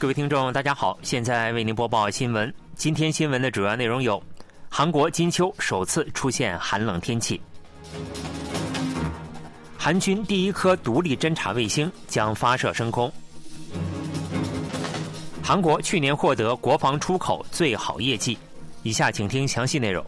各位听众，大家好，现在为您播报新闻。今天新闻的主要内容有：韩国金秋首次出现寒冷天气；韩军第一颗独立侦察卫星将发射升空；韩国去年获得国防出口最好业绩。以下请听详细内容。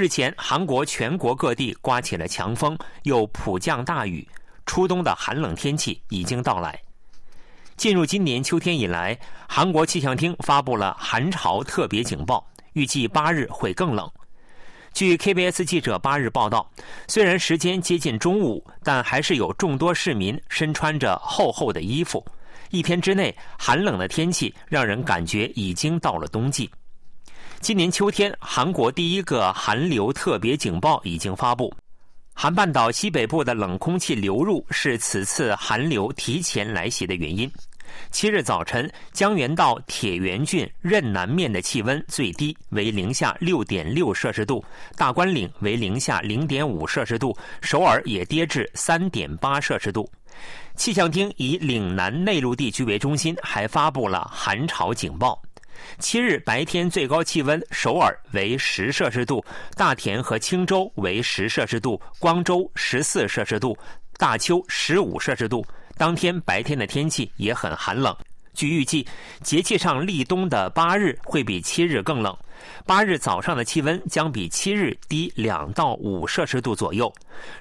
日前，韩国全国各地刮起了强风，又普降大雨，初冬的寒冷天气已经到来。进入今年秋天以来，韩国气象厅发布了寒潮特别警报，预计八日会更冷。据 KBS 记者八日报道，虽然时间接近中午，但还是有众多市民身穿着厚厚的衣服。一天之内，寒冷的天气让人感觉已经到了冬季。今年秋天，韩国第一个寒流特别警报已经发布。韩半岛西北部的冷空气流入是此次寒流提前来袭的原因。七日早晨，江原道铁原郡任南面的气温最低为零下六点六摄氏度，大关岭为零下零点五摄氏度，首尔也跌至三点八摄氏度。气象厅以岭南内陆地区为中心，还发布了寒潮警报。七日白天最高气温，首尔为十摄氏度，大田和青州为十摄氏度，光州十四摄氏度，大邱十五摄氏度。当天白天的天气也很寒冷。据预计，节气上立冬的八日会比七日更冷。八日早上的气温将比七日低两到五摄氏度左右，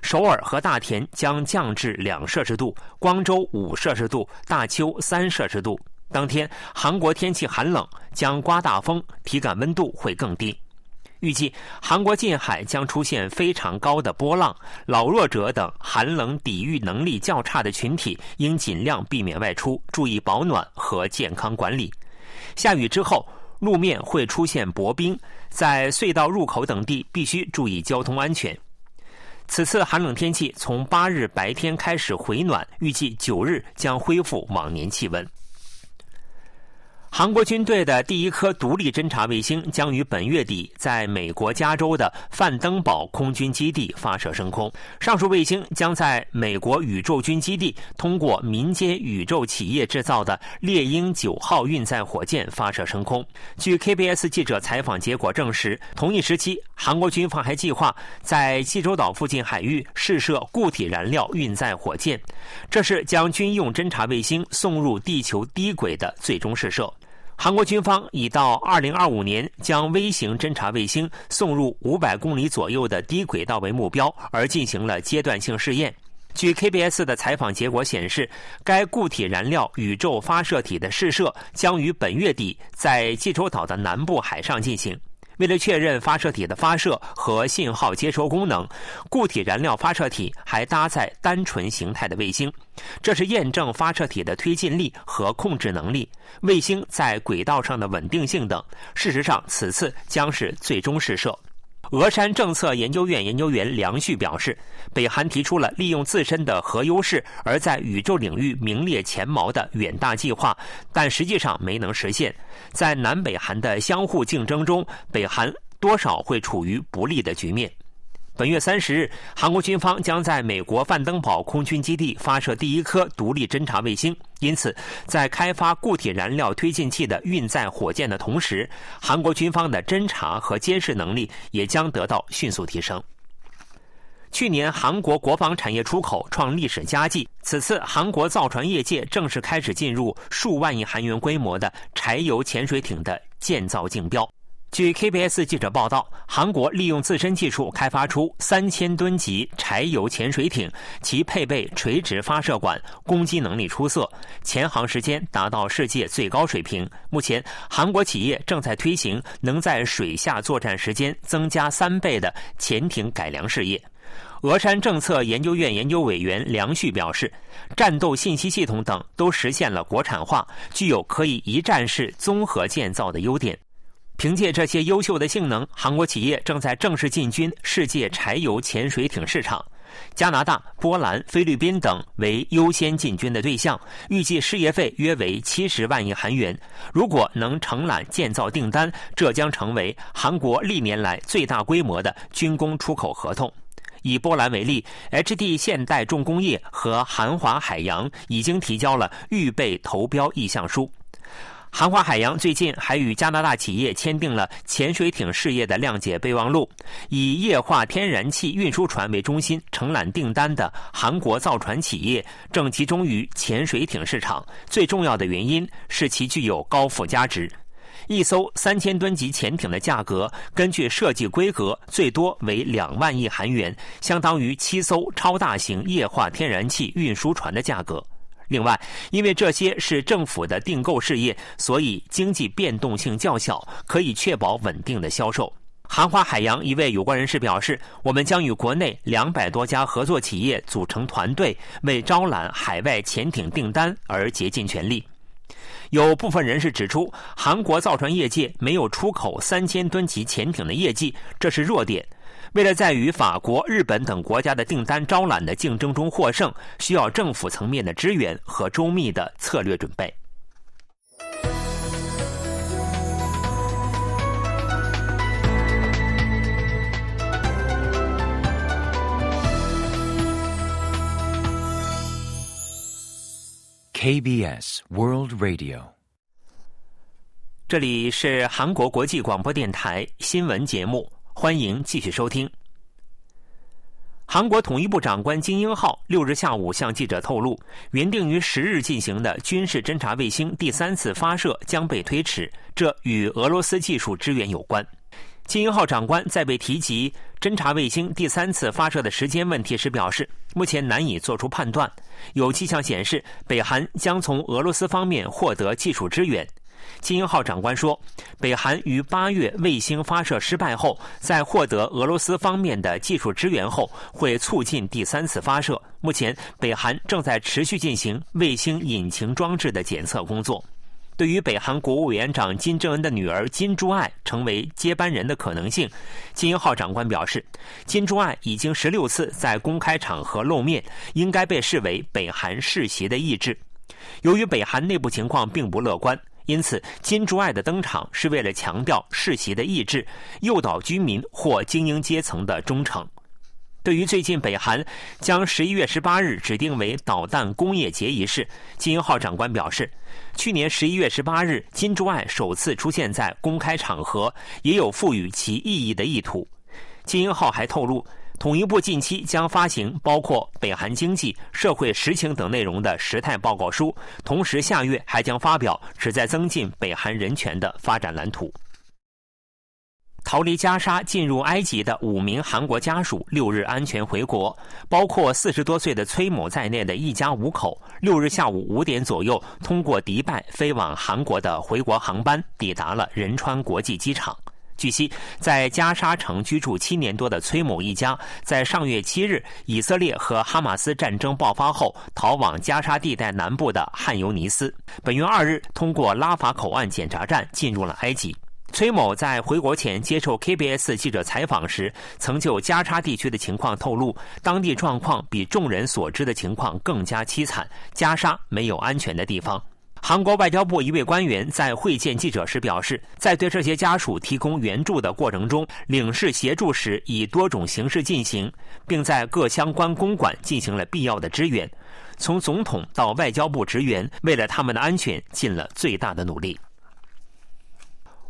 首尔和大田将降至两摄氏度，光州五摄氏度，大邱三摄氏度。当天，韩国天气寒冷，将刮大风，体感温度会更低。预计韩国近海将出现非常高的波浪，老弱者等寒冷抵御能力较差的群体应尽量避免外出，注意保暖和健康管理。下雨之后，路面会出现薄冰，在隧道入口等地必须注意交通安全。此次寒冷天气从八日白天开始回暖，预计九日将恢复往年气温。韩国军队的第一颗独立侦察卫星将于本月底在美国加州的范登堡空军基地发射升空。上述卫星将在美国宇宙军基地通过民间宇宙企业制造的猎鹰九号运载火箭发射升空。据 KBS 记者采访结果证实，同一时期，韩国军方还计划在济州岛附近海域试射固体燃料运载火箭，这是将军用侦察卫星送入地球低轨的最终试射。韩国军方已到2025年将微型侦察卫星送入500公里左右的低轨道为目标，而进行了阶段性试验。据 KBS 的采访结果显示，该固体燃料宇宙发射体的试射将于本月底在济州岛的南部海上进行。为了确认发射体的发射和信号接收功能，固体燃料发射体还搭载单纯形态的卫星，这是验证发射体的推进力和控制能力、卫星在轨道上的稳定性等。事实上，此次将是最终试射。俄山政策研究院研究员梁旭表示，北韩提出了利用自身的核优势而在宇宙领域名列前茅的远大计划，但实际上没能实现。在南北韩的相互竞争中，北韩多少会处于不利的局面。本月三十日，韩国军方将在美国范登堡空军基地发射第一颗独立侦察卫星，因此，在开发固体燃料推进器的运载火箭的同时，韩国军方的侦察和监视能力也将得到迅速提升。去年，韩国国防产业出口创历史佳绩，此次韩国造船业界正式开始进入数万亿韩元规模的柴油潜水艇的建造竞标。据 KBS 记者报道，韩国利用自身技术开发出三千吨级柴油潜水艇，其配备垂直发射管，攻击能力出色，潜航时间达到世界最高水平。目前，韩国企业正在推行能在水下作战时间增加三倍的潜艇改良事业。峨山政策研究院研究委员梁旭表示，战斗信息系统等都实现了国产化，具有可以一站式综合建造的优点。凭借这些优秀的性能，韩国企业正在正式进军世界柴油潜水艇市场。加拿大、波兰、菲律宾等为优先进军的对象，预计事业费约为七十万亿韩元。如果能承揽建造订单，这将成为韩国历年来最大规模的军工出口合同。以波兰为例，HD 现代重工业和韩华海洋已经提交了预备投标意向书。韩华海洋最近还与加拿大企业签订了潜水艇事业的谅解备忘录。以液化天然气运输船为中心承揽订单的韩国造船企业正集中于潜水艇市场。最重要的原因是其具有高附加值。一艘三千吨级潜艇的价格，根据设计规格，最多为两万亿韩元，相当于七艘超大型液化天然气运输船的价格。另外，因为这些是政府的订购事业，所以经济变动性较小，可以确保稳定的销售。韩华海洋一位有关人士表示：“我们将与国内两百多家合作企业组成团队，为招揽海外潜艇订单而竭尽全力。”有部分人士指出，韩国造船业界没有出口三千吨级潜艇的业绩，这是弱点。为了在与法国、日本等国家的订单招揽的竞争中获胜，需要政府层面的支援和周密的策略准备。KBS World Radio，这里是韩国国际广播电台新闻节目，欢迎继续收听。韩国统一部长官金英浩六日下午向记者透露，原定于十日进行的军事侦察卫星第三次发射将被推迟，这与俄罗斯技术支援有关。金英浩长官在被提及侦察卫星第三次发射的时间问题时表示，目前难以做出判断。有迹象显示，北韩将从俄罗斯方面获得技术支援。金英浩长官说，北韩于八月卫星发射失败后，在获得俄罗斯方面的技术支援后，会促进第三次发射。目前，北韩正在持续进行卫星引擎装置的检测工作。对于北韩国务委员长金正恩的女儿金珠爱成为接班人的可能性，金英浩长官表示，金珠爱已经十六次在公开场合露面，应该被视为北韩世袭的意志。由于北韩内部情况并不乐观，因此金珠爱的登场是为了强调世袭的意志，诱导居民或精英阶层的忠诚。对于最近北韩将十一月十八日指定为导弹工业节一事，金英浩长官表示，去年十一月十八日金珠爱首次出现在公开场合，也有赋予其意义的意图。金英浩还透露，统一部近期将发行包括北韩经济、社会实情等内容的时态报告书，同时下月还将发表旨在增进北韩人权的发展蓝图。逃离加沙进入埃及的五名韩国家属六日安全回国，包括四十多岁的崔某在内的一家五口，六日下午五点左右通过迪拜飞往韩国的回国航班抵达了仁川国际机场。据悉，在加沙城居住七年多的崔某一家，在上月七日以色列和哈马斯战争爆发后，逃往加沙地带南部的汉尤尼斯，本月二日通过拉法口岸检查站进入了埃及。崔某在回国前接受 KBS 记者采访时，曾就加沙地区的情况透露，当地状况比众人所知的情况更加凄惨。加沙没有安全的地方。韩国外交部一位官员在会见记者时表示，在对这些家属提供援助的过程中，领事协助时以多种形式进行，并在各相关公馆进行了必要的支援。从总统到外交部职员，为了他们的安全尽了最大的努力。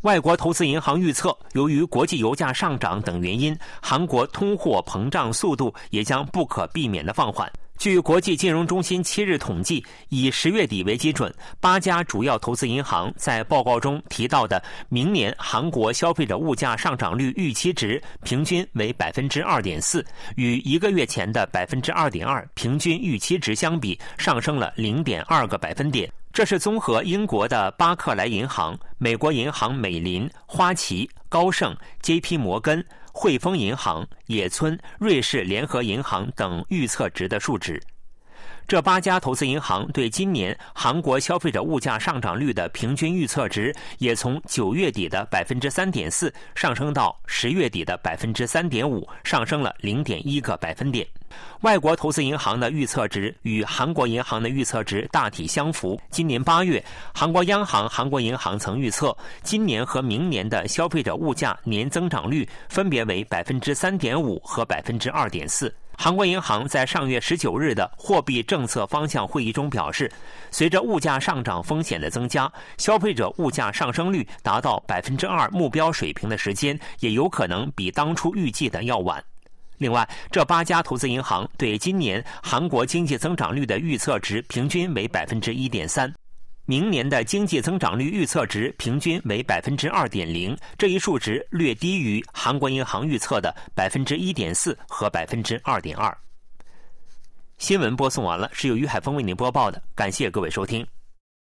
外国投资银行预测，由于国际油价上涨等原因，韩国通货膨胀速度也将不可避免的放缓。据国际金融中心七日统计，以十月底为基准，八家主要投资银行在报告中提到的明年韩国消费者物价上涨率预期值平均为百分之二点四，与一个月前的百分之二点二平均预期值相比，上升了零点二个百分点。这是综合英国的巴克莱银行、美国银行美林、花旗、高盛、J.P. 摩根。汇丰银行、野村、瑞士联合银行等预测值的数值。这八家投资银行对今年韩国消费者物价上涨率的平均预测值，也从九月底的百分之三点四上升到十月底的百分之三点五，上升了零点一个百分点。外国投资银行的预测值与韩国银行的预测值大体相符。今年八月，韩国央行韩国银行曾预测，今年和明年的消费者物价年增长率分别为百分之三点五和百分之二点四。韩国银行在上月十九日的货币政策方向会议中表示，随着物价上涨风险的增加，消费者物价上升率达到百分之二目标水平的时间，也有可能比当初预计的要晚。另外，这八家投资银行对今年韩国经济增长率的预测值平均为百分之一点三。明年的经济增长率预测值平均为百分之二点零，这一数值略低于韩国银行预测的百分之一点四和百分之二点二。新闻播送完了，是由于海峰为您播报的，感谢各位收听。